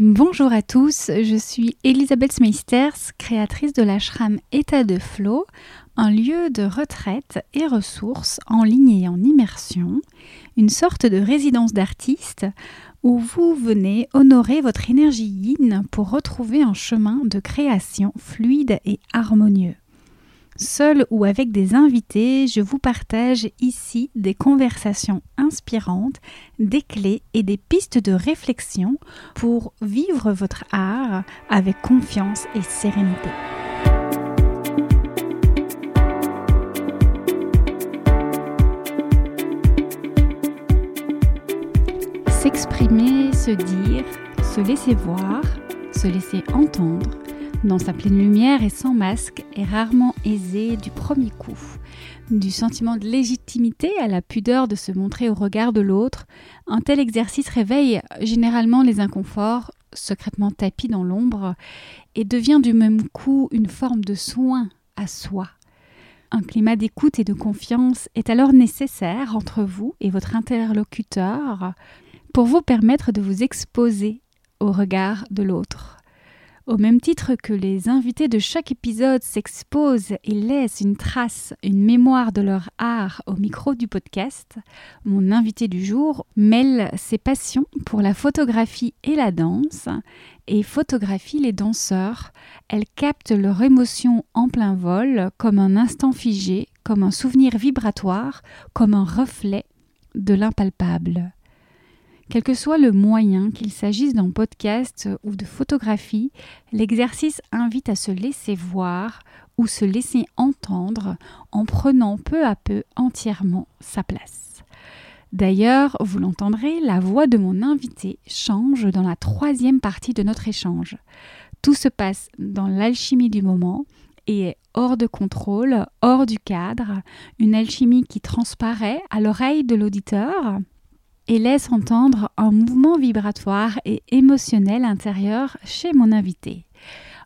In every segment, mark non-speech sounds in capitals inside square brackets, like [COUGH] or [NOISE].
Bonjour à tous, je suis Elisabeth Smeisters, créatrice de l'ashram État de Flow, un lieu de retraite et ressources en ligne et en immersion, une sorte de résidence d'artiste où vous venez honorer votre énergie yin pour retrouver un chemin de création fluide et harmonieux. Seul ou avec des invités, je vous partage ici des conversations inspirantes, des clés et des pistes de réflexion pour vivre votre art avec confiance et sérénité. S'exprimer, se dire, se laisser voir, se laisser entendre, dans sa pleine lumière et sans masque, est rarement aisé du premier coup. Du sentiment de légitimité à la pudeur de se montrer au regard de l'autre, un tel exercice réveille généralement les inconforts, secrètement tapis dans l'ombre, et devient du même coup une forme de soin à soi. Un climat d'écoute et de confiance est alors nécessaire entre vous et votre interlocuteur pour vous permettre de vous exposer au regard de l'autre. Au même titre que les invités de chaque épisode s'exposent et laissent une trace, une mémoire de leur art au micro du podcast, mon invité du jour mêle ses passions pour la photographie et la danse et photographie les danseurs. Elle capte leur émotion en plein vol comme un instant figé, comme un souvenir vibratoire, comme un reflet de l'impalpable. Quel que soit le moyen, qu'il s'agisse d'un podcast ou de photographie, l'exercice invite à se laisser voir ou se laisser entendre en prenant peu à peu entièrement sa place. D'ailleurs, vous l'entendrez, la voix de mon invité change dans la troisième partie de notre échange. Tout se passe dans l'alchimie du moment et est hors de contrôle, hors du cadre, une alchimie qui transparaît à l'oreille de l'auditeur et laisse entendre un mouvement vibratoire et émotionnel intérieur chez mon invité.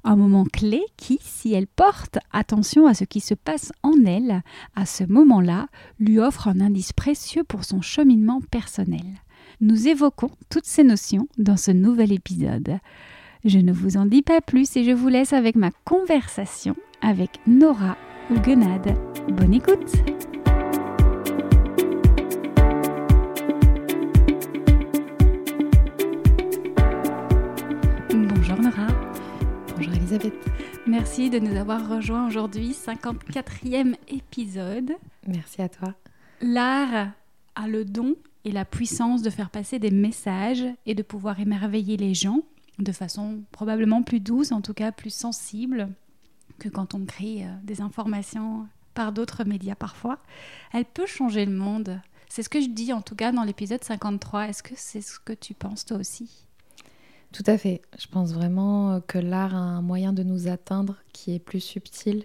Un moment clé qui, si elle porte attention à ce qui se passe en elle, à ce moment-là, lui offre un indice précieux pour son cheminement personnel. Nous évoquons toutes ces notions dans ce nouvel épisode. Je ne vous en dis pas plus et je vous laisse avec ma conversation avec Nora Huguenade. Bonne écoute! Merci de nous avoir rejoints aujourd'hui, 54e épisode. Merci à toi. L'art a le don et la puissance de faire passer des messages et de pouvoir émerveiller les gens de façon probablement plus douce, en tout cas plus sensible que quand on crée euh, des informations par d'autres médias parfois. Elle peut changer le monde. C'est ce que je dis en tout cas dans l'épisode 53. Est-ce que c'est ce que tu penses toi aussi? Tout à fait. Je pense vraiment que l'art a un moyen de nous atteindre qui est plus subtil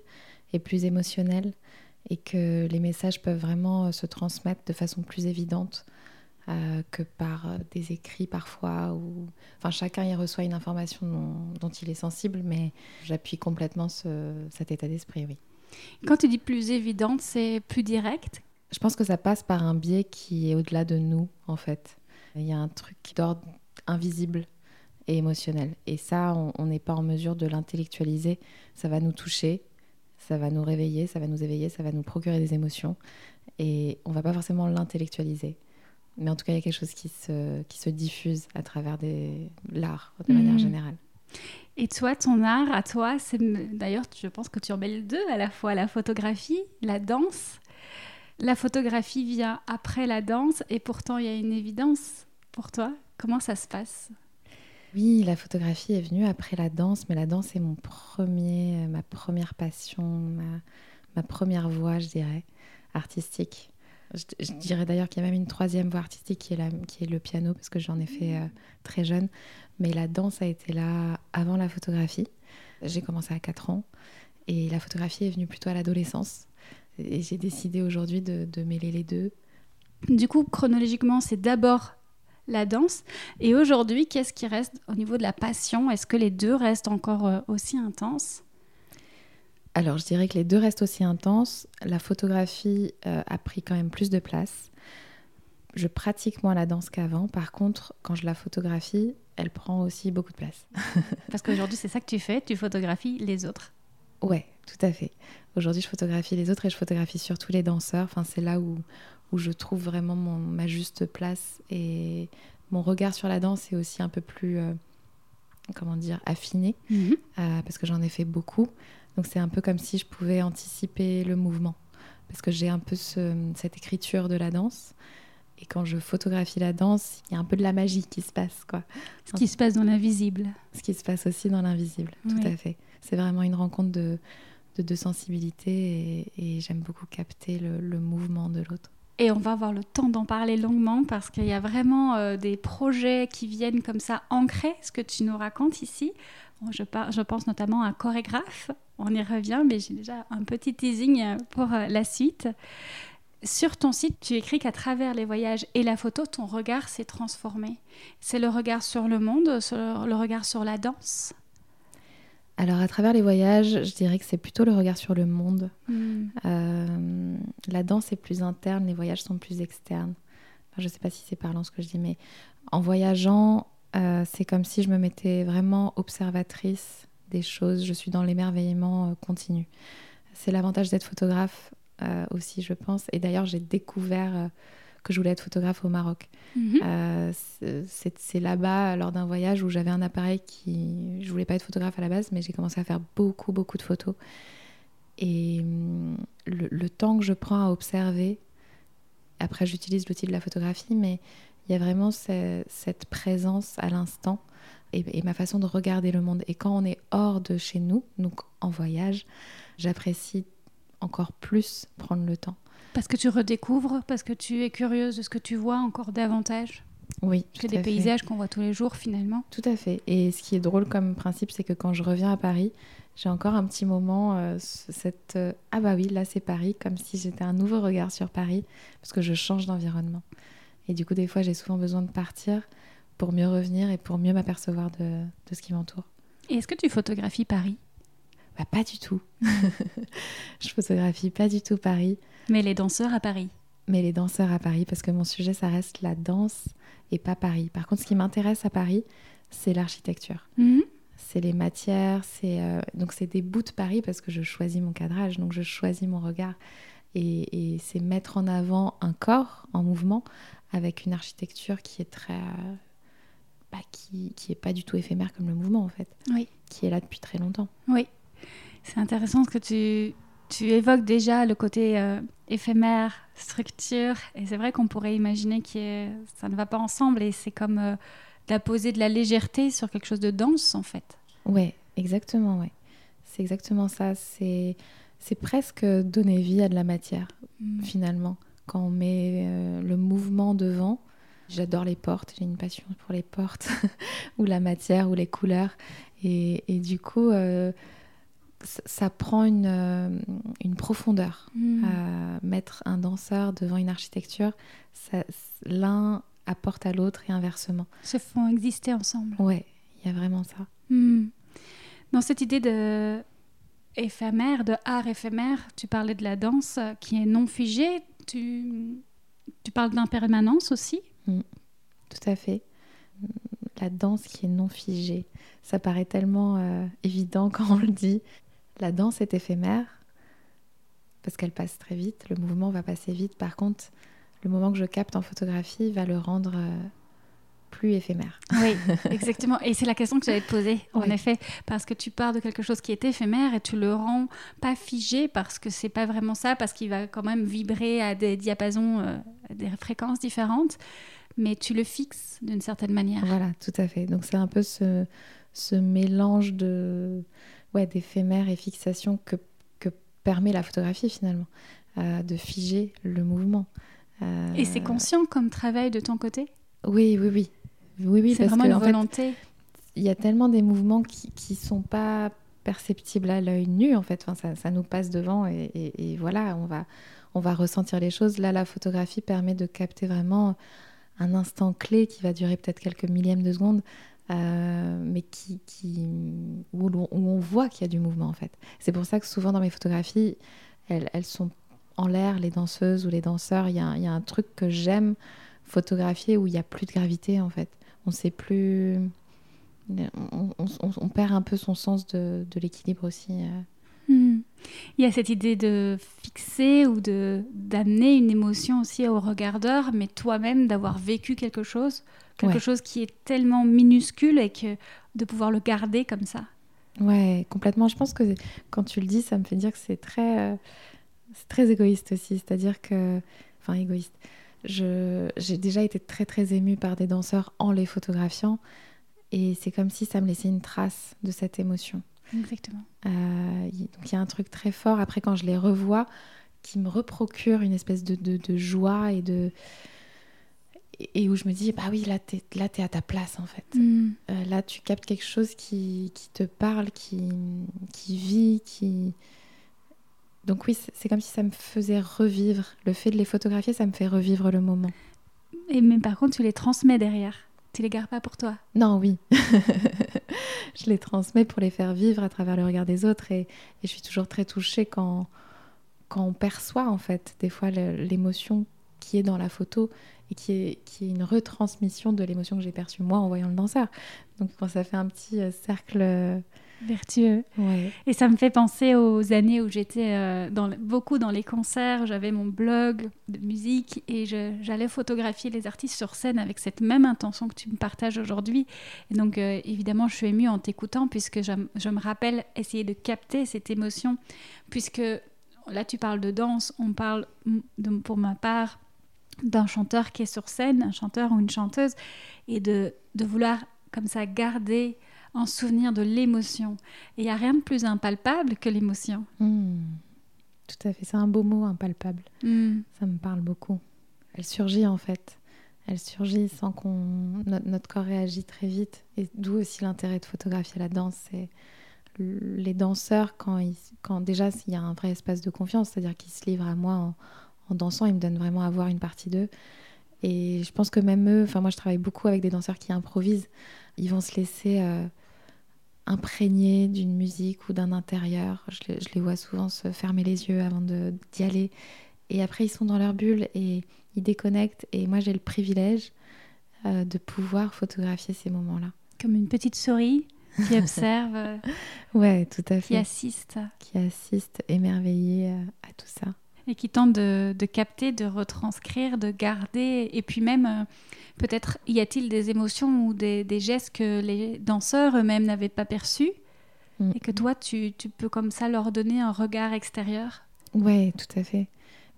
et plus émotionnel et que les messages peuvent vraiment se transmettre de façon plus évidente euh, que par des écrits parfois. Ou... Enfin, chacun y reçoit une information dont, il est sensible, mais j'appuie complètement cet état d'esprit, oui. Quand tu dis plus évidente, c'est plus direct? Je pense que ça passe par un biais qui est au-delà de nous, en fait. Il y a un truc d'ordre invisible et émotionnel. Et ça, on n'est pas en mesure de l'intellectualiser. Ça va nous toucher, ça va nous réveiller, ça va nous éveiller, ça va nous procurer des émotions. Et on va pas forcément l'intellectualiser. Mais en tout cas, il y a quelque chose qui se, qui se diffuse à travers l'art, de manière mmh. générale. Et toi, ton art, à toi, c'est d'ailleurs, je pense que tu en les deux, à la fois la photographie, la danse. La photographie vient après la danse, et pourtant, il y a une évidence pour toi. Comment ça se passe? Oui, la photographie est venue après la danse, mais la danse est mon premier, euh, ma première passion, ma, première voie, je dirais, artistique. Je, dirais d'ailleurs qu'il y a même une troisième voie artistique qui est, le piano, parce que j'en ai fait euh, très jeune. Mais la danse a été là avant la photographie. J'ai commencé à 4 ans et la photographie est venue plutôt à l'adolescence. Et j'ai décidé aujourd'hui de mêler les deux. Du coup, chronologiquement, c'est d'abord la danse. Et aujourd'hui, qu'est-ce qui reste au niveau de la passion? Est-ce que les deux restent encore euh, aussi intenses? Alors, je dirais que les deux restent aussi intenses. La photographie euh, a pris quand même plus de place. Je pratique moins la danse qu'avant. Par contre, quand je la photographie, elle prend aussi beaucoup de place. [LAUGHS] Parce qu'aujourd'hui, c'est ça que tu fais, tu photographies les autres? Ouais, tout à fait. Aujourd'hui, je photographie les autres et je photographie surtout les danseurs. Enfin, c'est là où, où je trouve vraiment mon, ma juste place et mon regard sur la danse est aussi un peu plus, euh, comment dire, affiné Mhm. euh, parce que j'en ai fait beaucoup. Donc c'est un peu comme si je pouvais anticiper le mouvement parce que j'ai un peu ce- cette écriture de la danse. Et quand je photographie la danse, il y a un peu de la magie qui se passe, quoi. Ce qui se passe dans l'invisible. Ce qui se passe aussi dans l'invisible, tout à fait. C'est vraiment une rencontre de, de deux sensibilités et, et j'aime beaucoup capter le, le mouvement de l'autre. Et on va avoir le temps d'en parler longuement parce qu'il y a vraiment euh, des projets qui viennent comme ça ancrer ce que tu nous racontes ici. Je, pense notamment à un chorégraphe, on y revient, mais j'ai déjà un petit teasing euh, pour euh, la suite. Sur ton site, tu écris qu'à travers les voyages et la photo, ton regard s'est transformé. C'est le regard sur le monde, le regard sur la danse. Alors à travers les voyages, je dirais que c'est plutôt le regard sur le monde. Hmm. Euh, la danse est plus interne, les voyages sont plus externes. Enfin, je ne sais pas si c'est parlant ce que je dis, mais en voyageant, euh, c'est comme si je me mettais vraiment observatrice des choses. Je suis dans l'émerveillement euh, continu. C'est l'avantage d'être photographe euh, aussi, je pense. Et d'ailleurs, j'ai découvert que je voulais être photographe au Maroc. Mhm. Euh, c'est là-bas, lors d'un voyage où j'avais un appareil qui. Je voulais pas être photographe à la base, mais j'ai commencé à faire beaucoup, beaucoup de photos. Et hum, le, le temps que je prends à observer, après j'utilise l'outil de la photographie, mais il y a vraiment ce- cette présence à l'instant et, et ma façon de regarder le monde. Et quand on est hors de chez nous, donc en voyage, j'apprécie encore plus prendre le temps. Parce que tu redécouvres, parce que tu es curieuse de ce que tu vois encore davantage Oui, tout des paysages qu'on voit tous les jours finalement. Tout à fait. Et ce qui est drôle comme principe, c'est que quand je reviens à Paris, j'ai encore un petit moment, euh, ce- cette euh, ah bah oui, là c'est Paris, comme si j'étais un nouveau regard sur Paris, parce que je change d'environnement. Et du coup, des fois, j'ai souvent besoin de partir pour mieux revenir et pour mieux m'apercevoir de, de ce qui m'entoure. Et est-ce que tu photographies Paris? Bah, pas du tout. [LAUGHS] je photographie pas du tout Paris, Mais les danseurs à Paris. mais les danseurs à Paris, parce que mon sujet, ça reste la danse et pas Paris. Par contre, ce qui m'intéresse à Paris, c'est l'architecture. Mhm. c'est les matières, c'est euh, donc c'est des bouts de Paris parce que je choisis mon cadrage, donc je choisis mon regard et, et c'est mettre en avant un corps en mouvement avec une architecture qui est très euh, bah, qui qui est pas du tout éphémère comme le mouvement en fait, Oui. qui est là depuis très longtemps. Oui, c'est intéressant ce que tu, tu évoques déjà le côté euh, éphémère, structure, et c'est vrai qu'on pourrait imaginer que ça ne va pas ensemble, et c'est comme euh, d'apposer de la légèreté sur quelque chose de dense en fait. Ouais, exactement, ouais. C'est exactement ça. C'est c'est presque donner vie à de la matière. finalement, quand on met euh, le mouvement devant. J'adore les portes, j'ai une passion pour les portes, [LAUGHS] ou la matière, ou les couleurs. Et, et du coup, ça, prend une, euh, une profondeur. Mm. Euh, mettre un danseur devant une architecture, l'un apporte à l'autre et inversement. Se font exister ensemble. Ouais, il y a vraiment ça. Hmm. Dans cette idée de éphémère, de art éphémère, tu parlais de la danse qui est non figée. Tu, tu parles d'impermanence aussi? Tout à fait. La danse qui est non figée. Ça paraît tellement euh, évident [LAUGHS] quand on le dit. La danse est éphémère parce qu'elle passe très vite. Le mouvement va passer vite. Par contre, le moment que je capte en photographie va le rendre euh, plus éphémère. Oui, exactement. Et c'est la question que j'allais te poser, en effet, parce que tu pars de quelque chose qui est éphémère et tu le rends pas figé parce que c'est pas vraiment ça, parce qu'il va quand même vibrer à des diapasons, euh, à des fréquences différentes, mais tu le fixes d'une certaine manière. Voilà, tout à fait. Donc c'est un peu ce, ce mélange de ouais, d'éphémère et fixation que, que permet la photographie finalement, euh, de figer le mouvement. Euh, Et c'est conscient comme travail de ton côté? Oui, oui, oui. Oui, oui, C'est vraiment que, une volonté. il y a tellement des mouvements qui qui sont pas perceptibles à l'œil nu en fait. Enfin, ça, ça nous passe devant et, et- et voilà, on va on va ressentir les choses. Là, la photographie permet de capter vraiment un instant clé qui va durer peut-être quelques millièmes de seconde, euh, mais qui, où, on voit qu'il y a du mouvement en fait. C'est pour ça que souvent dans mes photographies, elles, sont en l'air, les danseuses ou les danseurs. Il y a, un truc que j'aime photographier où il n'y a plus de gravité en fait. On sait plus on, perd un peu son sens de, l'équilibre aussi. Hmm. Il y a cette idée de fixer ou d'amener une émotion aussi au regardeur, mais toi-même d'avoir vécu quelque chose, quelque chose qui est tellement minuscule et que de pouvoir le garder comme ça. Ouais, complètement. Je pense que quand tu le dis, ça me fait dire que c'est très, euh, c'est très égoïste aussi. C'est-à-dire que, enfin égoïste. j'ai déjà été très très émue par des danseurs en les photographiant, et c'est comme si ça me laissait une trace de cette émotion. Exactement. Euh, donc il y a un truc très fort après quand je les revois qui me reprocure une espèce de, de, joie et de et où je me dis bah oui là t'es là es à ta place en fait. Mm. euh, là tu captes quelque chose qui, qui te parle qui, qui vit qui donc oui c'est comme si ça me faisait revivre. Le fait de les photographier ça me fait revivre le moment. Et mais par contre tu les transmets derrière. Tu les gardes pas pour toi. Non, oui. [LAUGHS] je les transmets pour les faire vivre à travers le regard des autres et, je suis toujours très touchée quand, quand on perçoit en fait des fois l'émotion qui est dans la photo et qui est, qui est une retransmission de l'émotion que j'ai perçue moi en voyant le danseur. Donc quand ça fait un petit euh, cercle euh, vertueux. Et ça me fait penser aux années où j'étais euh, dans, beaucoup dans les concerts, j'avais mon blog de musique et j'allais photographier les artistes sur scène avec cette même intention que tu me partages aujourd'hui. Et donc euh, évidemment, je suis émue en t'écoutant puisque je, je, me rappelle essayer de capter cette émotion, puisque là tu parles de danse, on parle de, pour ma part d'un chanteur qui est sur scène, un chanteur ou une chanteuse, et de, de vouloir comme ça garder en souvenir de l'émotion. Et il n'y a rien de plus impalpable que l'émotion. Hmm. Tout à fait, c'est un beau mot, impalpable. Hmm. Ça me parle beaucoup. Elle surgit en fait. Elle surgit sans qu'on... Notre, corps réagit très vite. Et d'où aussi l'intérêt de photographier la danse. C'est les danseurs, quand, ils... quand déjà il y a un vrai espace de confiance, c'est-à-dire qu'ils se livrent à moi en, dansant, ils me donnent vraiment à voir une partie d'eux. Et je pense que même eux, enfin moi je travaille beaucoup avec des danseurs qui improvisent, ils vont se laisser euh, imprégnés d'une musique ou d'un intérieur. Je les, vois souvent se fermer les yeux avant d'y aller. Et après, ils sont dans leur bulle et ils déconnectent. Et moi, j'ai le privilège euh, de pouvoir photographier ces moments-là. Comme une petite souris qui [LAUGHS] observe. Euh, ouais, tout à fait. Qui assiste. Qui assiste, émerveillée à tout ça. Et qui tente de, de, capter, de retranscrire, de garder. Et puis même Peut-être y a-t-il des émotions ou des, gestes que les danseurs eux-mêmes n'avaient pas perçus mm. et que toi, tu, peux comme ça leur donner un regard extérieur? Oui, tout à fait.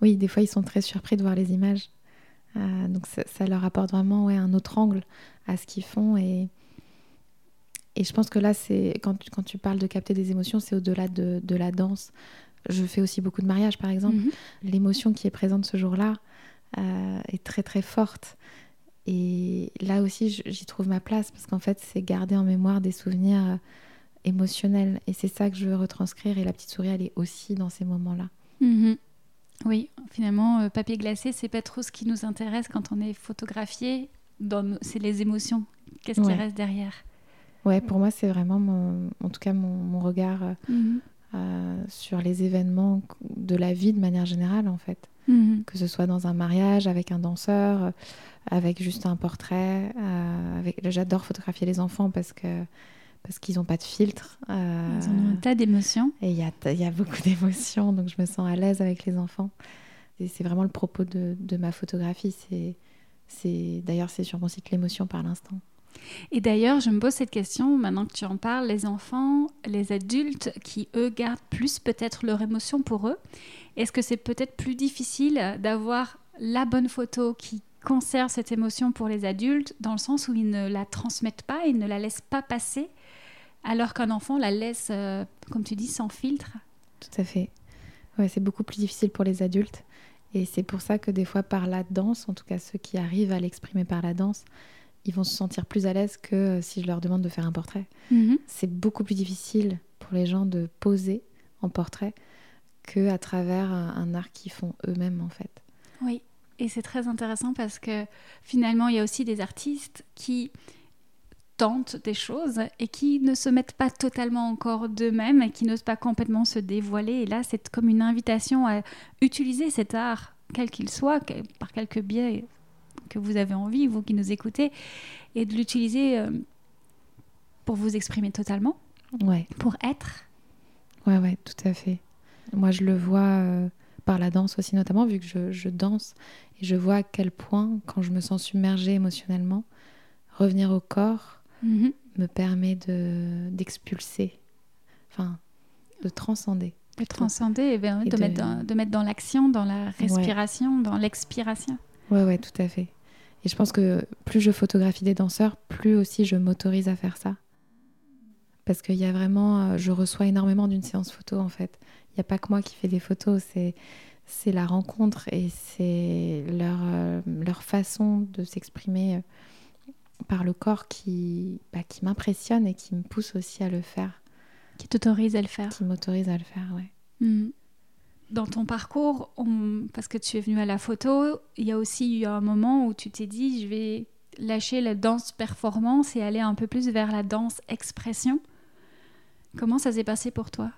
Oui, des fois, ils sont très surpris de voir les images. Euh, donc ça, leur apporte vraiment ouais, un autre angle à ce qu'ils font. Et, et je pense que là, c'est quand, tu, quand tu parles de capter des émotions, c'est au-delà de, de, la danse. Je fais aussi beaucoup de mariages, par exemple. Mm-hmm. L'émotion qui est présente ce jour-là euh, est très très forte. Et là aussi, j'y trouve ma place parce qu'en fait, c'est garder en mémoire des souvenirs euh, émotionnels. Et c'est ça que je veux retranscrire. Et la petite souris, elle est aussi dans ces moments-là. Mhm. Oui, finalement, euh, papier glacé, c'est pas trop ce qui nous intéresse quand on est photographié. C'est les émotions. Qu'est-ce qui reste derrière? Ouais, pour moi, c'est vraiment, mon, en tout cas, mon, regard euh, mhm. sur les événements de la vie de manière générale, en fait. Mhm. Que ce soit dans un mariage avec un danseur, avec juste un portrait. Euh, avec... J'adore photographier les enfants parce que parce qu'ils n'ont pas de filtre. Euh, Ils ont un tas d'émotions. Et il y a, y a, beaucoup [LAUGHS] d'émotions, donc je me sens à l'aise avec les enfants. Et c'est vraiment le propos de, de ma photographie. C'est, D'ailleurs, c'est sur mon site L'émotion par l'instant. Et d'ailleurs, je me pose cette question, maintenant que tu en parles, les enfants, les adultes qui, eux, gardent plus peut-être leur émotion pour eux, est-ce que c'est peut-être plus difficile d'avoir la bonne photo qui conserve cette émotion pour les adultes dans le sens où ils ne la transmettent pas, ils ne la laissent pas passer, alors qu'un enfant la laisse, euh, comme tu dis, sans filtre? Tout à fait. Ouais, c'est beaucoup plus difficile pour les adultes. Et c'est pour ça que des fois, par la danse, en tout cas ceux qui arrivent à l'exprimer par la danse, ils vont se sentir plus à l'aise que euh, si je leur demande de faire un portrait. Mhm. C'est beaucoup plus difficile pour les gens de poser en portrait que à travers un, art qu'ils font eux-mêmes en fait. Oui. Et c'est très intéressant parce que finalement, il y a aussi des artistes qui tentent des choses et qui ne se mettent pas totalement encore d'eux-mêmes et qui n'osent pas complètement se dévoiler. Et là, c'est comme une invitation à utiliser cet art, quel qu'il soit, par quelque biais que vous avez envie, vous qui nous écoutez, et de l'utiliser euh, pour vous exprimer totalement, Ouais, pour être. ouais, ouais, tout à fait. Moi, je le vois euh, par la danse aussi, notamment, vu que je, je danse. Et je vois à quel point, quand je me sens submergée émotionnellement, revenir au corps Mhm. me permet de d'expulser, enfin, de transcender. De transcender et, ben, Et de, de- Mettre dans, de mettre dans l'action, dans la respiration, dans l'expiration. Ouais, ouais, tout à fait. Et je pense que plus je photographie des danseurs, plus aussi je m'autorise à faire ça. Parce qu'il y a vraiment, euh, je reçois énormément d'une séance photo en fait. Il n'y a pas que moi qui fais des photos, c'est c'est la rencontre et c'est leur, euh, leur façon de s'exprimer euh, par le corps qui, bah, qui m'impressionne et qui me pousse aussi à le faire, Qui t'autorise à le faire. qui m'autorise à le faire, ouais. Mhm. Dans ton parcours, on- parce que tu es venu à la photo, il y a aussi eu un moment où tu t'es dit, je vais lâcher la danse performance et aller un peu plus vers la danse expression. Comment ça s'est passé pour toi?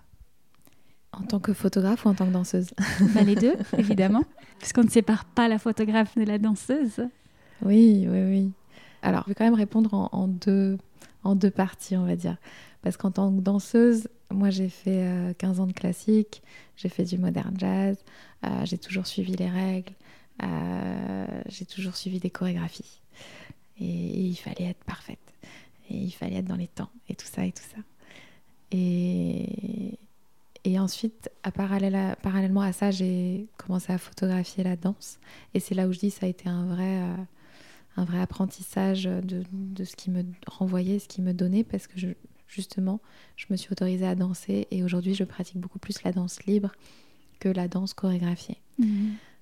En tant que photographe ou en tant que danseuse? [LAUGHS] Bah, Les deux, [LAUGHS] évidemment, puisqu'on ne sépare pas la photographe de la danseuse. Oui, oui, oui. Alors, je vais quand même répondre en, en deux, en deux parties, on va dire. Parce qu'en tant que danseuse, moi, j'ai fait euh, 15 ans de classique, j'ai fait du modern jazz, euh, j'ai toujours suivi les règles, euh, j'ai toujours suivi des chorégraphies. Et, il fallait être parfaite. Et il fallait être dans les temps, et tout ça, et tout ça. Et, ensuite, à parallèle à- parallèlement à ça, j'ai commencé à photographier la danse. Et c'est là où je dis ça a été un vrai, euh, apprentissage de, de ce qui me renvoyait, ce qui me donnait, parce que justement, je me suis autorisée à danser et aujourd'hui, je pratique beaucoup plus la danse libre que la danse chorégraphiée.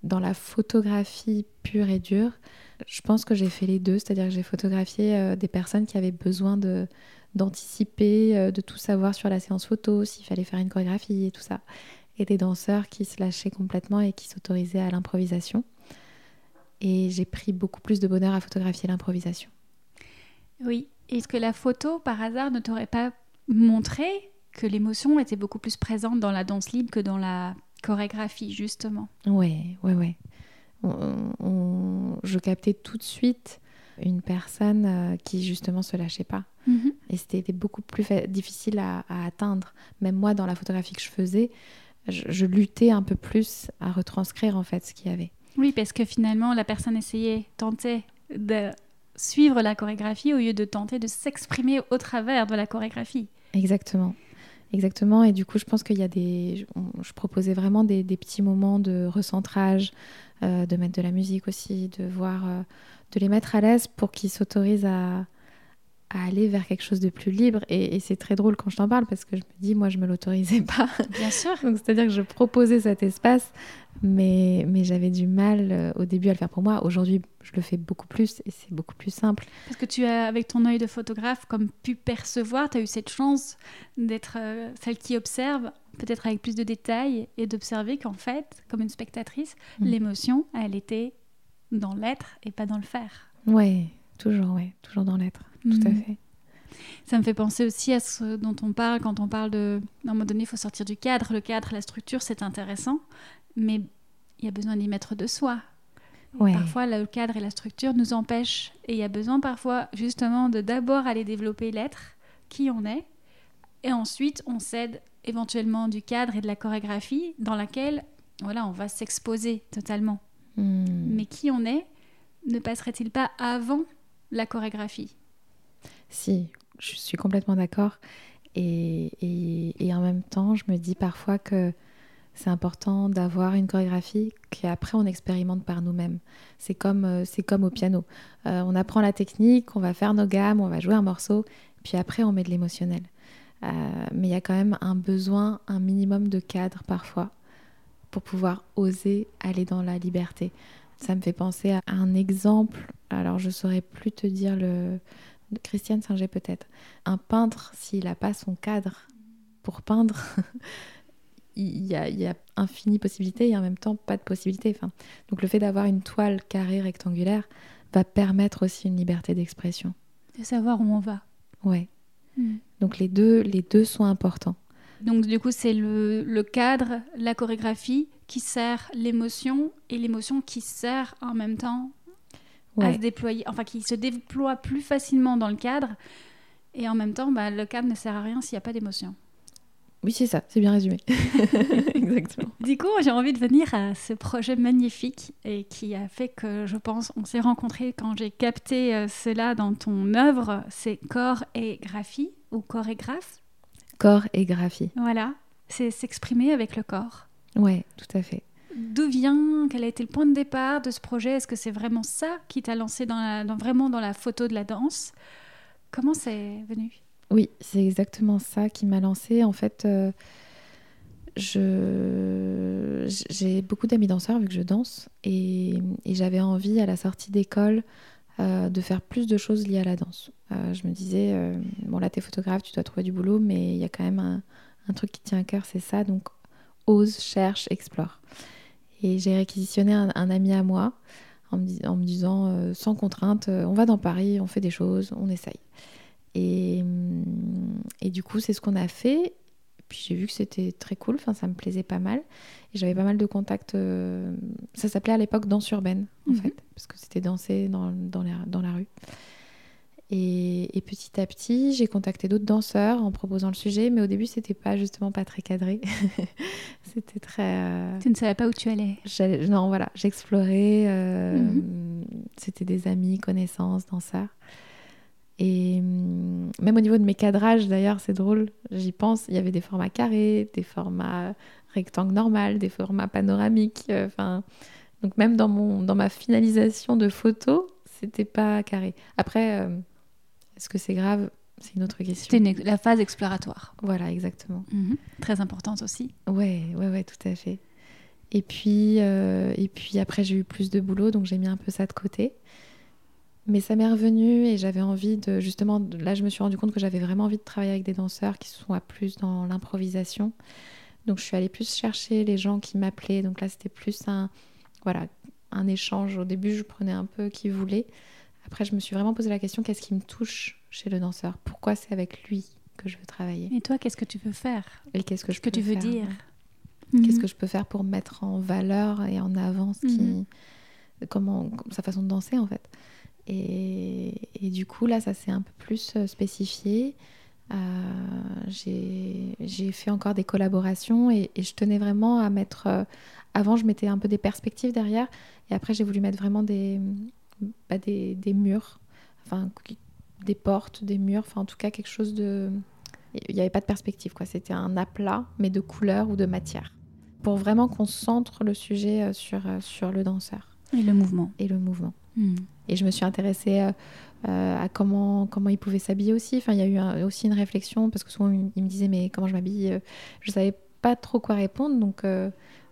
Dans la photographie pure et dure, je pense que j'ai fait les deux, c'est-à-dire que j'ai photographié euh, des personnes qui avaient besoin de d'anticiper, euh, de tout savoir sur la séance photo, s'il fallait faire une chorégraphie et tout ça, et des danseurs qui se lâchaient complètement et qui s'autorisaient à l'improvisation. Et j'ai pris beaucoup plus de bonheur à photographier l'improvisation. Oui. Est-ce que la photo, par hasard, ne t'aurait pas montré que l'émotion était beaucoup plus présente dans la danse libre que dans la chorégraphie, justement? Ouais. On- on- je captais tout de suite une personne euh, qui justement se lâchait pas. Et c'était beaucoup plus difficile à, à atteindre. Même moi, dans la photographie que je faisais, je, je luttais un peu plus à retranscrire en fait ce qu'il y avait. Oui, parce que finalement, la personne essayait, tentait de suivre la chorégraphie au lieu de tenter de s'exprimer au travers de la chorégraphie. Exactement. Exactement. Et du coup, je pense qu'il y a des. Je, proposais vraiment des, des petits moments de recentrage, euh, de mettre de la musique aussi, de voir, euh, de les mettre à l'aise pour qu'ils s'autorisent à, à aller vers quelque chose de plus libre. Et, et c'est très drôle quand je t'en parle parce que je me dis, moi, je me l'autorisais pas. Bien sûr. [LAUGHS] Donc, c'est-à-dire que je proposais cet espace, mais, mais j'avais du mal euh, au début à le faire pour moi. Aujourd'hui, je le fais beaucoup plus et c'est beaucoup plus simple. Parce que tu as, avec ton œil de photographe, comme pu percevoir, tu as eu cette chance d'être euh, celle qui observe, peut-être avec plus de détails, et d'observer qu'en fait, comme une spectatrice, Mm. l'émotion, elle était dans l'être et pas dans le faire. Ouais, toujours, ouais, toujours dans l'être. Tout à Mhm. fait. Ça me fait penser aussi à ce dont on parle quand on parle de. À un moment donné, il faut sortir du cadre. Le cadre, la structure, c'est intéressant, mais il y a besoin d'y mettre de soi. Ouais. Parfois, le cadre et la structure nous empêchent. Et il y a besoin parfois, justement, de d'abord aller développer l'être, qui on est, et ensuite, on cède éventuellement du cadre et de la chorégraphie dans laquelle, voilà, on va s'exposer totalement. Hmm. Mais qui on est ne passerait-il pas avant la chorégraphie? Si, je suis complètement d'accord. Et, et, en même temps, je me dis parfois que c'est important d'avoir une chorégraphie qu'après on expérimente par nous-mêmes. C'est comme, euh, comme au piano. Euh, on apprend la technique, on va faire nos gammes, on va jouer un morceau, puis après on met de l'émotionnel. Euh, mais il y a quand même un besoin, un minimum de cadre parfois pour pouvoir oser aller dans la liberté. Ça me fait penser à un exemple. Alors je saurais plus te dire le, Christiane Singer peut-être. Un peintre, s'il n'a pas son cadre pour peindre, [LAUGHS] il y, a, il y a infini possibilités et en même temps pas de possibilités. Enfin, donc le fait d'avoir une toile carrée rectangulaire va permettre aussi une liberté d'expression. De savoir où on va. Ouais. Mm. Donc les deux, les deux sont importants. Donc du coup, c'est le, le cadre, la chorégraphie qui sert l'émotion et l'émotion qui sert en même temps à se déployer, enfin qui se déploie plus facilement dans le cadre Et en même temps, bah, le cadre ne sert à rien s'il n'y a pas d'émotion. Oui, c'est ça, c'est bien résumé. [LAUGHS] Exactement. Du coup, j'ai envie de venir à ce projet magnifique et qui a fait que je pense, on s'est rencontrés quand j'ai capté euh, cela dans ton œuvre, c'est corps et graphie ou chorégraphe? Corps et graphie. Voilà, c'est s'exprimer avec le corps. Ouais, tout à fait. D'où vient, quel a été le point de départ de ce projet? Est-ce que c'est vraiment ça qui t'a lancé dans vraiment dans la photo de la danse? Comment c'est venu? Oui, c'est exactement ça qui m'a lancé. En fait, euh, j'ai beaucoup d'amis danseurs vu que je danse et, j'avais envie à la sortie d'école euh, de faire plus de choses liées à la danse. Euh, je me disais, bon là t'es photographe, tu dois trouver du boulot, mais il y a quand même un truc qui tient à cœur, c'est ça, donc ose, cherche, explore. Et j'ai réquisitionné un, un, ami à moi en me, en me disant, euh, sans contrainte, euh, on va dans Paris, on fait des choses, on essaye. Et, hum, et du coup, c'est ce qu'on a fait. Puis j'ai vu que c'était très cool, enfin, ça me plaisait pas mal. Et j'avais pas mal de contacts. euh, ça s'appelait à l'époque danse urbaine, en Mhm. fait, parce que c'était danser dans, dans, la, dans la rue. Et, et petit à petit, j'ai contacté d'autres danseurs en proposant le sujet, mais au début, c'était pas justement pas très cadré. [LAUGHS] c'était très. euh, Tu ne savais pas où tu allais. Non, voilà, j'explorais. euh, C'était des amis, connaissances, danseurs. Et hum, même au niveau de mes cadrages, d'ailleurs, c'est drôle, j'y pense, il y avait des formats carrés, des formats rectangles normales, des formats panoramiques. euh, Enfin, donc même dans, mon, dans ma finalisation de photos, c'était pas carré. Après, euh, est-ce que c'est grave? C'est une autre question. C'était une- la phase exploratoire. Voilà, exactement. Très importante aussi. Ouais, ouais, ouais, tout à fait. Et puis, euh, et puis après, j'ai eu plus de boulot, donc j'ai mis un peu ça de côté. Mais ça m'est revenu et j'avais envie de, justement, de- là, je me suis rendu compte que j'avais vraiment envie de travailler avec des danseurs qui sont à plus dans l'improvisation. Donc, je suis allée plus chercher les gens qui m'appelaient. Donc là, c'était plus un, voilà, un échange. Au début, je prenais un peu qui voulait. Après, je me suis vraiment posé la question qu'est-ce qui me touche chez le danseur? Pourquoi c'est avec lui que je veux travailler? Et toi, qu'est-ce que tu veux faire? Et qu'est-ce que je que peux tu veux faire, dire? Ouais. Qu'est-ce Mhm. que je peux faire pour mettre en valeur et en avant ce qui, Mhm. comment, sa façon de danser en fait? Et, et du coup là, ça s'est un peu plus euh, spécifié. Euh, j'ai j'ai fait encore des collaborations et, et je tenais vraiment à mettre. euh, avant, je mettais un peu des perspectives derrière et après, j'ai voulu mettre vraiment des, bah, des, des murs, enfin des portes, des murs, enfin en tout cas quelque chose de. Il n'y avait pas de perspective quoi. C'était un aplat mais de couleur ou de matière pour vraiment qu'on centre le sujet euh, sur, euh, sur le danseur Et le mouvement. et le mouvement. Mhm. Et je me suis intéressée euh, à comment, comment il pouvait s'habiller aussi. Enfin, il y a eu un- aussi une réflexion parce que souvent il, me disait mais comment je m'habille Je savais pas trop quoi répondre, donc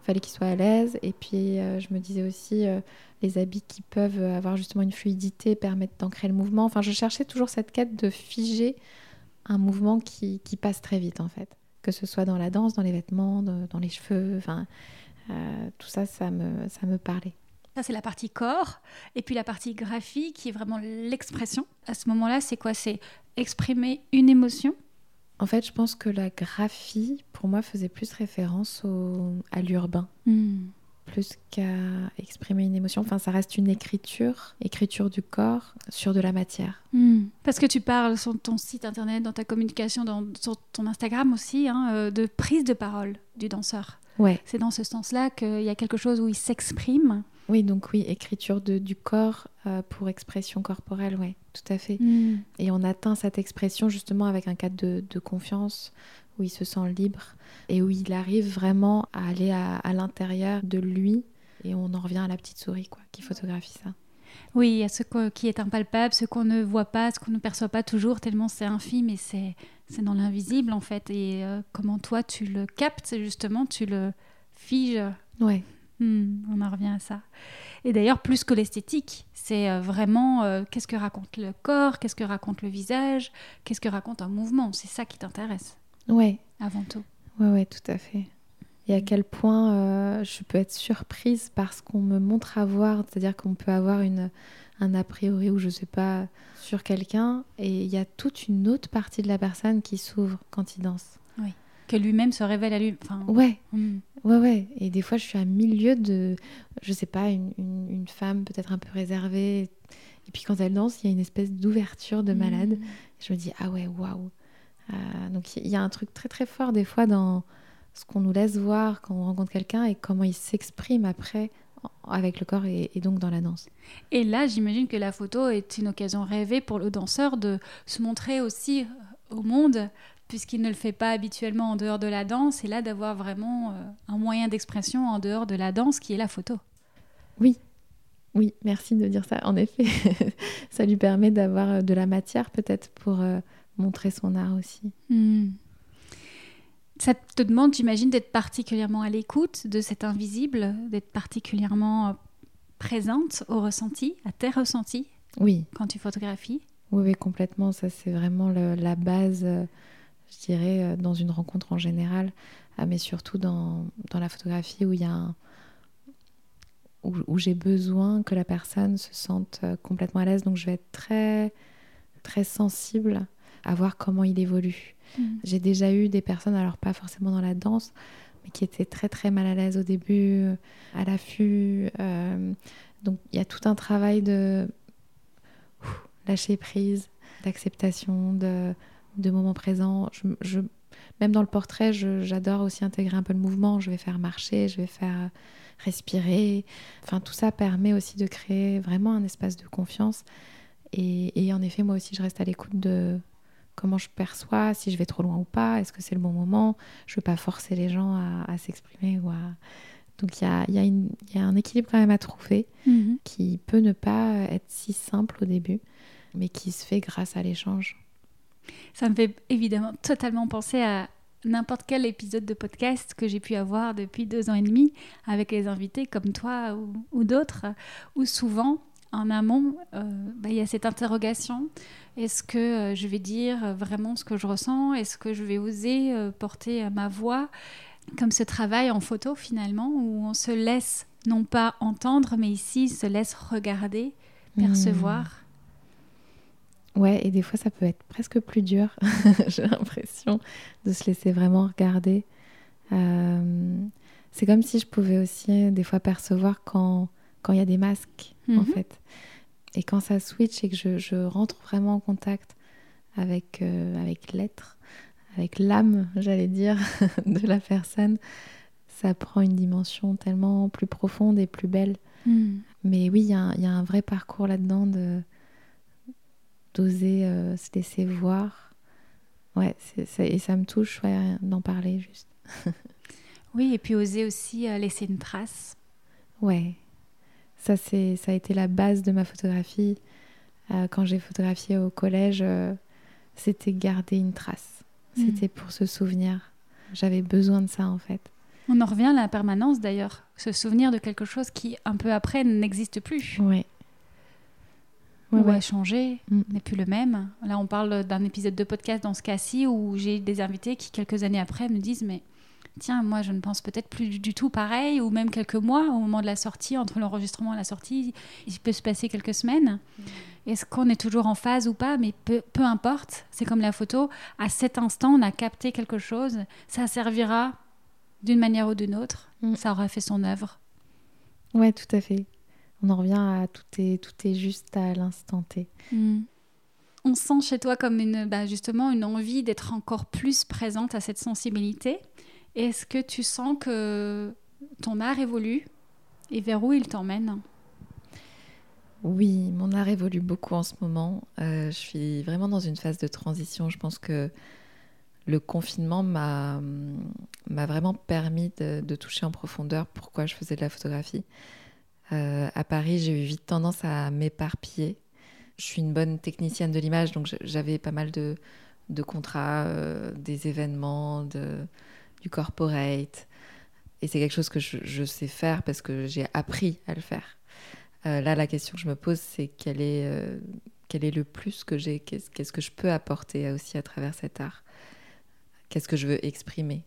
fallait qu'il soit à l'aise. Et puis euh, je me disais aussi euh, les habits qui peuvent avoir justement une fluidité permettent d'ancrer le mouvement. Enfin, je cherchais toujours cette quête de figer un mouvement qui, qui passe très vite en fait, que ce soit dans la danse, dans les vêtements, dans les cheveux. Enfin, euh, tout ça, ça me, ça me parlait. Ça, c'est la partie corps. Et puis la partie graphie, qui est vraiment l'expression. À ce moment-là, c'est quoi? C'est exprimer une émotion En fait, je pense que la graphie, pour moi, faisait plus référence au, à l'urbain, plus qu'à exprimer une émotion. Enfin, ça reste une écriture, écriture du corps sur de la matière. Parce que tu parles sur ton site internet, dans ta communication, dans, sur ton Instagram aussi, hein, euh, de prise de parole du danseur. Ouais, C'est dans ce sens-là qu'il y a quelque chose où il s'exprime. Oui, donc oui, écriture de, du corps euh, pour expression corporelle, ouais, tout à fait. Et on atteint cette expression justement avec un cadre de, de confiance où il se sent libre et où il arrive vraiment à aller à, à l'intérieur de lui. Et on en revient à la petite souris quoi, qui photographie ça. Oui, il y a ce qui est impalpable, ce qu'on ne voit pas, ce qu'on ne perçoit pas toujours, tellement c'est infime et c'est c'est dans l'invisible en fait. Et euh, comment toi tu le captes, justement, tu le figes? Ouais, Hmm, on en revient à ça. Et d'ailleurs, plus que l'esthétique, c'est euh, vraiment euh, qu'est-ce que raconte le corps, qu'est-ce que raconte le visage, qu'est-ce que raconte un mouvement. C'est ça qui t'intéresse ouais, avant tout. Ouais, ouais, tout à fait. Et à quel point euh, je peux être surprise parce qu'on me montre avoir, c'est-à-dire qu'on peut avoir une, un a priori ou je sais pas sur quelqu'un et il y a toute une autre partie de la personne qui s'ouvre quand il danse. Que lui-même se révèle à lui. Enfin, ouais, hmm. ouais, ouais. Et des fois, je suis à milieu de, je sais pas, une, une, femme peut-être un peu réservée. Et puis quand elle danse, il y a une espèce d'ouverture de malade. Hmm. Je me dis, ah ouais, waouh. Euh, donc il y a un truc très très fort des fois dans ce qu'on nous laisse voir quand on rencontre quelqu'un et comment il s'exprime après avec le corps et, donc dans la danse. Et là, j'imagine que la photo est une occasion rêvée pour le danseur de se montrer aussi au monde, puisqu'il ne le fait pas habituellement en dehors de la danse, et là d'avoir vraiment euh, un moyen d'expression en dehors de la danse qui est la photo. Oui, oui, merci de dire ça. En effet, [LAUGHS] ça lui permet d'avoir euh, de la matière peut-être pour montrer son art aussi. Hmm. Ça te demande, j'imagine, d'être particulièrement à l'écoute de cet invisible, d'être particulièrement euh, présente au ressenti, à tes ressentis Oui. Quand tu photographies? Oui, oui complètement. Ça, c'est vraiment la base, euh, je dirais, euh, dans une rencontre en général, ah, mais surtout dans, dans la photographie où il y a où, où j'ai besoin que la personne se sente complètement à l'aise. Donc, je vais être très, très sensible à voir comment il évolue. Mm. J'ai déjà eu des personnes, alors pas forcément dans la danse, mais qui étaient très très mal à l'aise au début, euh, à l'affût. Euh, donc il y a tout un travail de lâcher prise, d'acceptation, de, de moment présent. Je, même dans le portrait, j'adore aussi intégrer un peu le mouvement. Je vais faire marcher, je vais faire respirer. Enfin, tout ça permet aussi de créer vraiment un espace de confiance. Et, et en effet, moi aussi, je reste à l'écoute de, comment je perçois, si je vais trop loin ou pas, est-ce que c'est le bon moment. Je ne veux pas forcer les gens à, s'exprimer. ou Donc il y a, y a, un équilibre quand même à trouver mhm. qui peut ne pas être si simple au début, mais qui se fait grâce à l'échange. Ça me fait évidemment totalement penser à n'importe quel épisode de podcast que j'ai pu avoir depuis deux ans et demi avec les invités comme toi ou, ou d'autres, où souvent en amont, euh, bah, il y a cette interrogation. Est-ce que euh, je vais dire vraiment ce que je ressens? Est-ce que je vais oser euh, porter ma voix Comme ce travail en photo finalement, où on se laisse non pas entendre, mais ici se laisse regarder, percevoir. Hmm. Ouais, et des fois ça peut être presque plus dur, [LAUGHS] j'ai l'impression, de se laisser vraiment regarder. c'est comme si je pouvais aussi des fois percevoir quand quand il y a des masques, en mhm. fait. Et quand ça switch et que je, rentre vraiment en contact avec, euh, avec l'être, avec l'âme, j'allais dire, [LAUGHS] de la personne, ça prend une dimension tellement plus profonde et plus belle. Mhm. Mais oui, il y, a un vrai parcours là-dedans de d'oser euh, se laisser voir. Ouais, et ça me touche d'en parler juste. [LAUGHS] oui, et puis oser aussi euh, laisser une trace. Ouais, ça, c'est, ça a été la base de ma photographie. Euh, quand j'ai photographié au collège, c'était garder une trace. Hmm. C'était pour se souvenir. J'avais besoin de ça, en fait. On en revient à la permanence, d'ailleurs. Se souvenir de quelque chose qui, un peu après, n'existe plus. Oui. Ouais, ou a changé, hmm. n'est plus le même. Là, on parle d'un épisode de podcast dans ce cas-ci où j'ai des invités qui, quelques années après, me disent Mais tiens, moi je ne pense peut-être plus du tout pareil, ou même quelques mois au moment de la sortie, entre l'enregistrement et la sortie, il peut se passer quelques semaines. Mm. Est-ce qu'on est toujours en phase ou pas? Mais peu, importe, c'est comme la photo, à cet instant on a capté quelque chose, ça servira d'une manière ou d'une autre, mm. ça aura fait son œuvre. Ouais, tout à fait. On en revient à tout est, tout est juste à l'instant T. Mm. On sent chez toi comme une, bah, justement une envie d'être encore plus présente à cette sensibilité. Est-ce que tu sens que ton art évolue et vers où il t'emmène? Oui, mon art évolue beaucoup en ce moment. Euh, je suis vraiment dans une phase de transition. Je pense que le confinement m'a vraiment permis de, toucher en profondeur pourquoi je faisais de la photographie. Euh, à Paris, j'ai eu vite tendance à m'éparpiller. Je suis une bonne technicienne de l'image, donc j'avais pas mal de, contrats, euh, des événements, du corporate. Et c'est quelque chose que je, sais faire parce que j'ai appris à le faire. Euh, là, la question que je me pose, c'est quel est, le plus que j'ai Qu'est-ce que je peux apporter aussi à travers cet art? Qu'est-ce que je veux exprimer?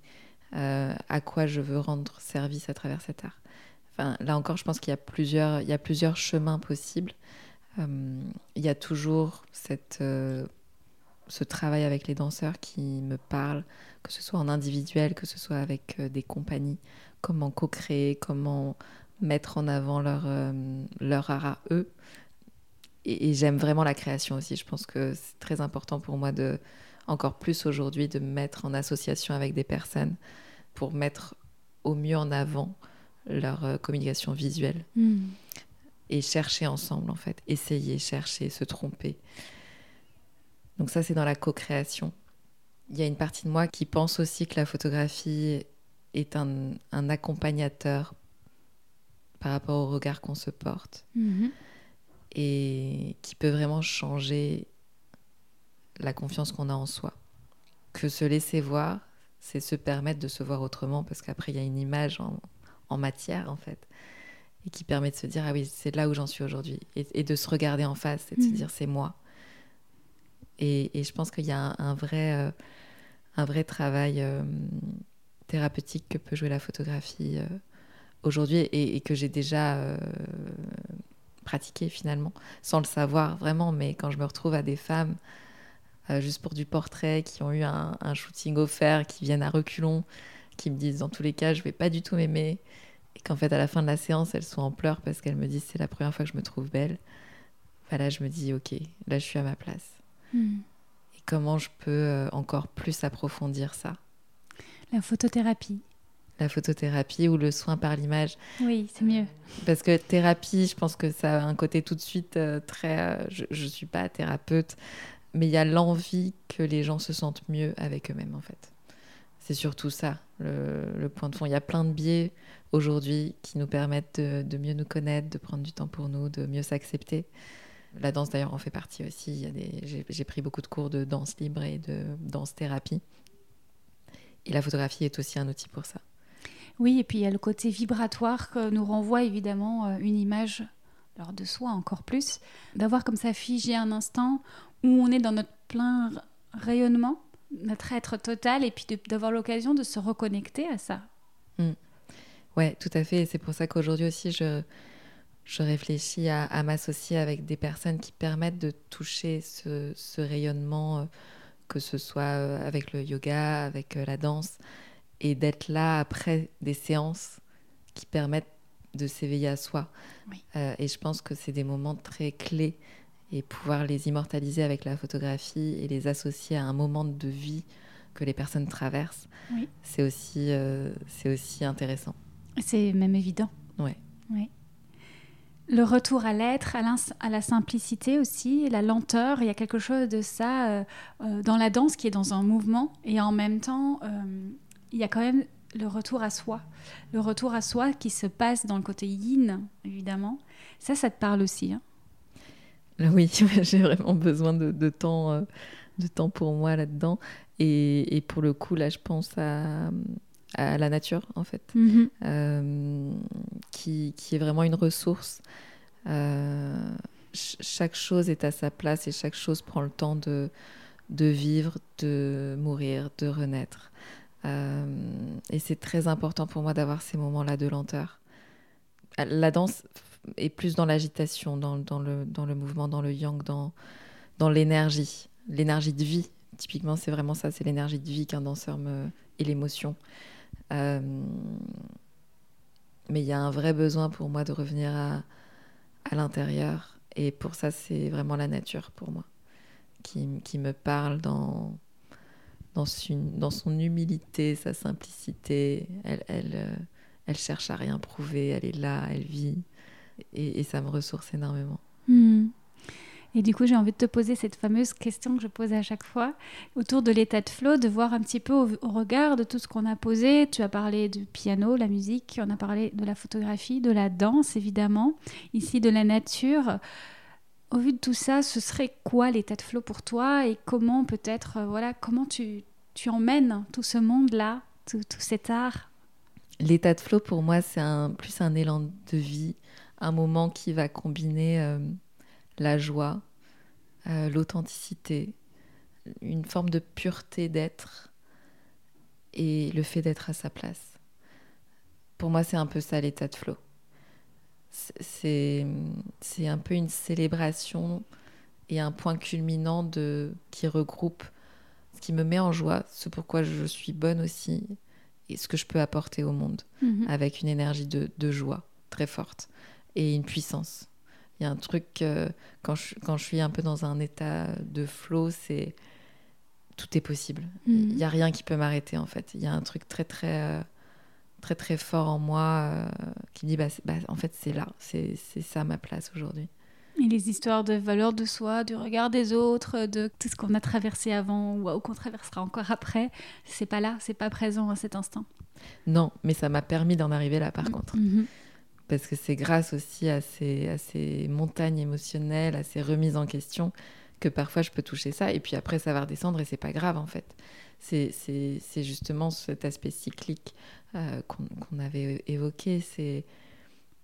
À quoi je veux rendre service à travers cet art? Là encore, je pense qu'il y a plusieurs, chemins possibles. il y a toujours cette ce travail avec les danseurs qui me parle, que ce soit en individuel, que ce soit avec euh, des compagnies, comment co-créer, comment mettre en avant leur, euh, leur art à eux. Et, j'aime vraiment la création aussi. Je pense que c'est très important pour moi de, encore plus aujourd'hui, de me mettre en association avec des personnes pour mettre au mieux en avant leur euh, communication visuelle. Hmm. Et chercher ensemble, en fait. Essayer, chercher, se tromper. Donc ça, c'est dans la co-création. Il y a une partie de moi qui pense aussi que la photographie est un, accompagnateur par rapport au regard qu'on se porte mhm. et qui peut vraiment changer la confiance qu'on a en soi. Que se laisser voir, c'est se permettre de se voir autrement parce qu'après il y a une image en, matière en fait et qui permet de se dire ah oui c'est là où j'en suis aujourd'hui et, de se regarder en face et de se mhm. dire c'est moi et, je pense qu'il y a un, vrai euh, un vrai travail euh, thérapeutique que peut jouer la photographie euh, aujourd'hui et, que j'ai déjà pratiqué finalement, sans le savoir vraiment. Mais quand je me retrouve à des femmes juste pour du portrait, qui ont eu un, shooting offert, qui viennent à reculons, qui me disent dans tous les cas, je vais pas du tout m'aimer, et qu'en fait à la fin de la séance, elles sont en pleurs parce qu'elles me disent c'est la première fois que je me trouve belle. Bah là, je me dis ok, là je suis à ma place. Hmm comment je peux euh, encore plus approfondir ça? La photothérapie. La photothérapie ou le soin par l'image. Oui, c'est mieux. Parce que thérapie, je pense que ça a un côté tout de suite euh, très... Euh, je ne suis pas thérapeute, mais il y a l'envie que les gens se sentent mieux avec eux-mêmes, en fait. C'est surtout ça, le, point de fond. Il y a plein de biais aujourd'hui qui nous permettent de, mieux nous connaître, de prendre du temps pour nous, de mieux s'accepter. La danse d'ailleurs en fait partie aussi. J'ai pris beaucoup de cours de danse libre et de danse thérapie. Et la photographie est aussi un outil pour ça. Oui, et puis il y a le côté vibratoire que nous renvoie évidemment euh, une image alors de soi encore plus, d'avoir comme ça figé un instant où on est dans notre plein rayonnement, notre être total, et puis d'avoir l'occasion de se reconnecter à ça. Oui, mm. Ouais, tout à fait. Et c'est pour ça qu'aujourd'hui aussi, je, je réfléchis à, m'associer avec des personnes qui permettent de toucher ce, rayonnement, euh, que ce soit euh, avec le yoga, avec euh, la danse, et d'être là après des séances qui permettent de s'éveiller à soi. et je pense que c'est des moments très clés et pouvoir les immortaliser avec la photographie et les associer à un moment de vie que les personnes traversent, c'est aussi, c'est aussi intéressant. C'est même évident. Ouais. Oui. Le retour à l'être, à, la simplicité aussi, la lenteur, il y a quelque chose de ça euh, euh, dans la danse qui est dans un mouvement et en même temps, euh, il y a quand même le retour à soi. Le retour à soi qui se passe dans le côté yin, évidemment. Ça, ça te parle aussi. Hein? Oui, [LAUGHS] j'ai vraiment besoin de, temps, de temps pour moi là-dedans. Et, pour le coup, là, je pense à, à la nature, en fait, mm-hmm. euh, qui, qui, est vraiment une ressource. Euh, chaque chose est à sa place et chaque chose prend le temps de, de vivre, de mourir, de renaître. Euh, et c'est très important pour moi d'avoir ces moments-là de lenteur. La danse est plus dans l'agitation, dans, le, mouvement, dans le yang, dans, l'énergie, l'énergie de vie. Typiquement, c'est vraiment ça, c'est l'énergie de vie qu'un danseur me... et l'émotion. Euh, mais il y a un vrai besoin pour moi de revenir à, l'intérieur. Et pour ça, c'est vraiment la nature pour moi qui, me parle dans, son humilité, sa simplicité. Euh, elle, cherche à rien prouver, elle est là, elle vit. Et, ça me ressource énormément. Hmm. Et du coup, j'ai envie de te poser cette fameuse question que je pose à chaque fois autour de l'état de flow, de voir un petit peu au, regard de tout ce qu'on a posé. Tu as parlé du piano, la musique, on a parlé de la photographie, de la danse évidemment, ici de la nature. Au vu de tout ça, ce serait quoi l'état de flow pour toi et comment peut-être, euh, voilà, comment tu, tu emmènes tout ce monde-là, tout, cet art? L'état de flow pour moi, c'est un, plus un élan de vie, un moment qui va combiner... Euh, la joie, euh, l'authenticité, une forme de pureté d'être et le fait d'être à sa place. Pour moi, c'est un peu ça l'état de flow. C'est un peu une célébration et un point culminant de qui regroupe ce qui me met en joie, ce pourquoi je suis bonne aussi et ce que je peux apporter au monde Mhm. avec une énergie de, de joie très forte et une puissance. Il y a un truc, euh, quand, je, quand je suis un peu dans un état de flow, c'est tout est possible. Il Mhm. n'y a rien qui peut m'arrêter en fait. Il y a un truc très très euh, très très fort en moi euh, qui me dit bah, bah, en fait c'est là, c'est c'est ça ma place aujourd'hui. Et les histoires de valeur de soi, du regard des autres, de tout ce qu'on a traversé avant ou qu'on traversera encore après, c'est pas là, c'est pas présent à cet instant. Non, mais ça m'a permis d'en arriver là par contre. Mhm. Parce que c'est grâce aussi à ces, à ces montagnes émotionnelles, à ces remises en question, que parfois je peux toucher ça. Et puis après, ça va redescendre et c'est pas grave en fait. C'est- justement cet aspect cyclique euh, qu'on avait évoqué. C'est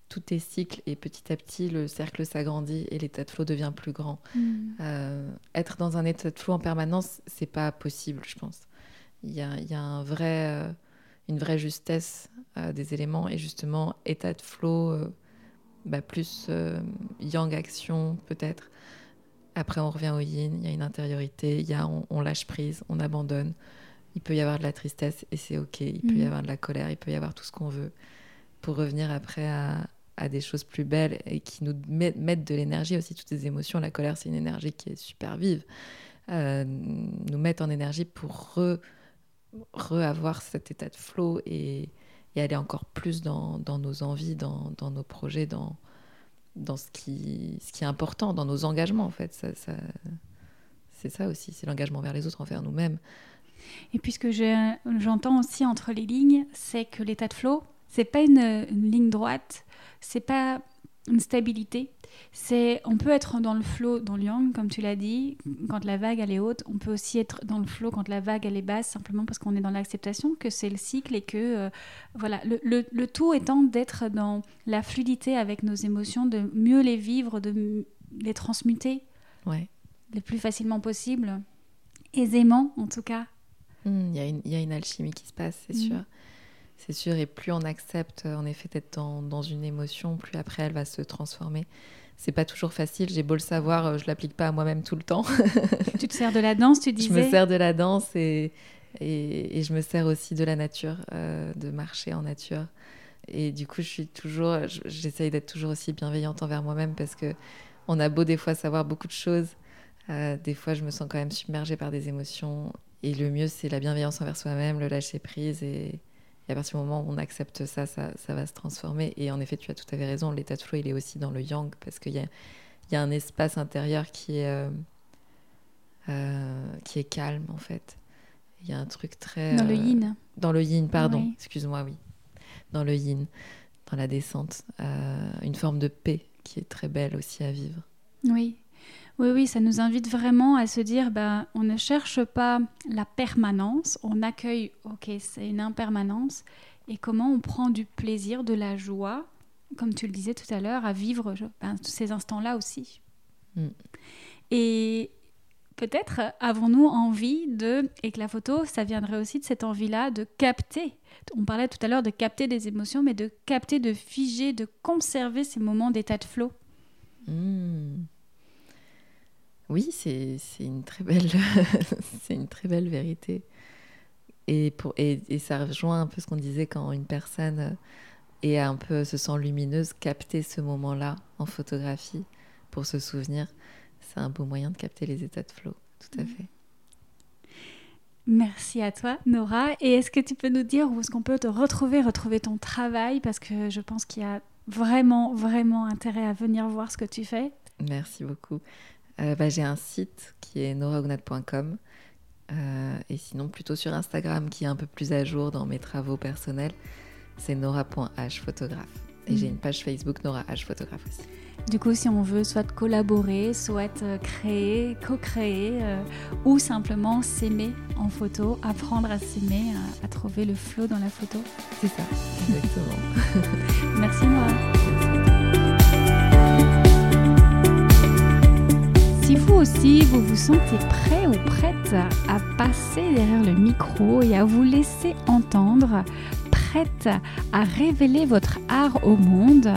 tout est cycle et petit à petit, le cercle s'agrandit et l'état de flow devient plus grand. Mhm. Euh, être dans un état de flow en permanence, c'est pas possible, je pense. Il y a, il y a un vrai, euh, une vraie justesse euh, des éléments et justement état de flow, euh, bah, plus euh, yang action peut-être. Après, on revient au yin, il y a une intériorité, il y a, on, on lâche prise, on abandonne. Il peut y avoir de la tristesse et c'est ok. Il peut y Mhm. avoir de la colère, il peut y avoir tout ce qu'on veut pour revenir après à, à des choses plus belles et qui nous met- mettent de l'énergie aussi, toutes ces émotions. La colère, c'est une énergie qui est super vive. Euh, nous mettre en énergie pour re, re-avoir cet état de flow et, aller encore plus dans, nos envies, dans, nos projets, dans, dans ce, qui, est important, dans nos engagements en fait. C'est ça aussi, c'est l'engagement vers les autres, envers nous-mêmes. Et puis ce que j'entends aussi entre les lignes, c'est que l'état de flow, c'est pas une, une ligne droite, c'est pas une stabilité. C'est, on peut être dans le flow, dans le yang, comme tu l'as dit, quand la vague elle est haute. On peut aussi être dans le flow quand la vague elle est basse, simplement parce qu'on est dans l'acceptation que c'est le cycle et que euh, voilà. Le, le- le tout étant d'être dans la fluidité avec nos émotions, de mieux les vivre, de les transmuter Ouais. le plus facilement possible, aisément en tout cas. Hmm, Il y, a une- il y a une alchimie qui se passe, c'est Mm. sûr. C'est sûr, et plus on accepte euh, en effet d'être dans, dans une émotion, plus après elle va se transformer. C'est pas toujours facile, j'ai beau le savoir, euh, je l'applique pas à moi-même tout le temps. [LAUGHS] tu te sers de la danse, tu disais. Je me sers de la danse et, et, et je me sers aussi de la nature, euh, de marcher en nature. Et du coup, je suis toujours, je- j'essaye d'être toujours aussi bienveillante envers moi-même parce que on a beau des fois savoir beaucoup de choses, euh, des fois je me sens quand même submergée par des émotions. Et le mieux, c'est la bienveillance envers soi-même, le lâcher prise. Et, et à partir du moment où on accepte ça, ça, ça va se transformer. Et en effet, tu as tout à fait raison, l'état de flow, il est aussi dans le yang parce qu'il y a, il y a un espace intérieur qui est. euh, euh, qui est calme en fait. Il y a un truc très... Dans le euh, yin. Dans le yin, pardon, Oui. excuse-moi, oui. Dans le yin, dans la descente. une forme de paix qui est très belle aussi à vivre. Oui. Oui, oui, ça nous invite vraiment à se dire, ben, on ne cherche pas la permanence, on accueille, ok, c'est une impermanence, et comment on prend du plaisir, de la joie, comme tu le disais tout à l'heure, à vivre ben, ces instants-là aussi. Mm. Et peut-être avons-nous envie de, et que la photo, ça viendrait aussi de cette envie-là de capter. On parlait tout à l'heure de capter des émotions, mais de capter, de figer, de conserver ces moments d'état de flow. Hmm. Oui, c'est une très belle, [LAUGHS] c'est une très belle vérité. Et, pour, et, et ça rejoint un peu ce qu'on disait quand une personne est un peu se sent lumineuse, capter ce moment-là en photographie pour se souvenir, c'est un beau moyen de capter les états de flow. Tout à Mm. fait. Merci à toi, Nora. Et est-ce que tu peux nous dire où est-ce qu'on peut te retrouver, retrouver ton travail? Parce que je pense qu'il y a vraiment, vraiment intérêt à venir voir ce que tu fais. Merci beaucoup. Euh, bah, J'ai un site qui est noraognat.com euh, et sinon plutôt sur Instagram qui est un peu plus à jour dans mes travaux personnels. C'est nora.h photographe. Et j'ai Mhm. une page Facebook Nora H photographe aussi. Du coup, si on veut soit collaborer, soit euh, créer, co-créer, euh, ou simplement s'aimer en photo, apprendre à s'aimer, à, à trouver le flow dans la photo. C'est ça, exactement. [LAUGHS] Merci Nora. Si vous aussi, vous vous sentez prêt ou prête à passer derrière le micro et à vous laisser entendre, prête à révéler votre art au monde,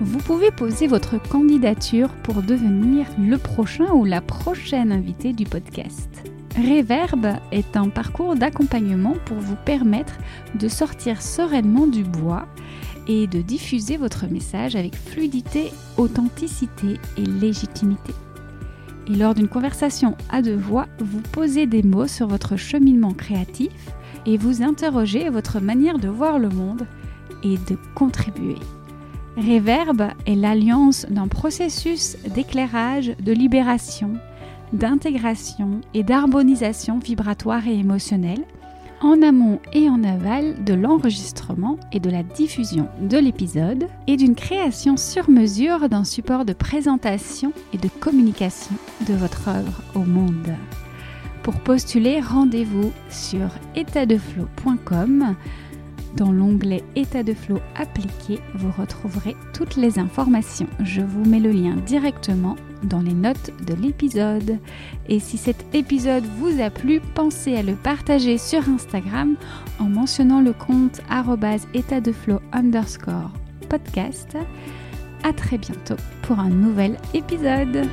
vous pouvez poser votre candidature pour devenir le prochain ou la prochaine invitée du podcast. Reverb est un parcours d'accompagnement pour vous permettre de sortir sereinement du bois et de diffuser votre message avec fluidité, authenticité et légitimité. Et lors d'une conversation à deux voix, vous posez des mots sur votre cheminement créatif et vous interrogez votre manière de voir le monde et de contribuer. Reverb est l'alliance d'un processus d'éclairage, de libération, d'intégration et d'harmonisation vibratoire et émotionnelle en amont et en aval de l'enregistrement et de la diffusion de l'épisode et d'une création sur mesure d'un support de présentation et de communication de votre œuvre au monde. Pour postuler, rendez-vous sur étatdeflow.com. Dans l'onglet État de flow appliqué, vous retrouverez toutes les informations. Je vous mets le lien directement dans les notes de l'épisode. Et si cet épisode vous a plu, pensez à le partager sur Instagram en mentionnant le compte état de flow underscore podcast. À très bientôt pour un nouvel épisode.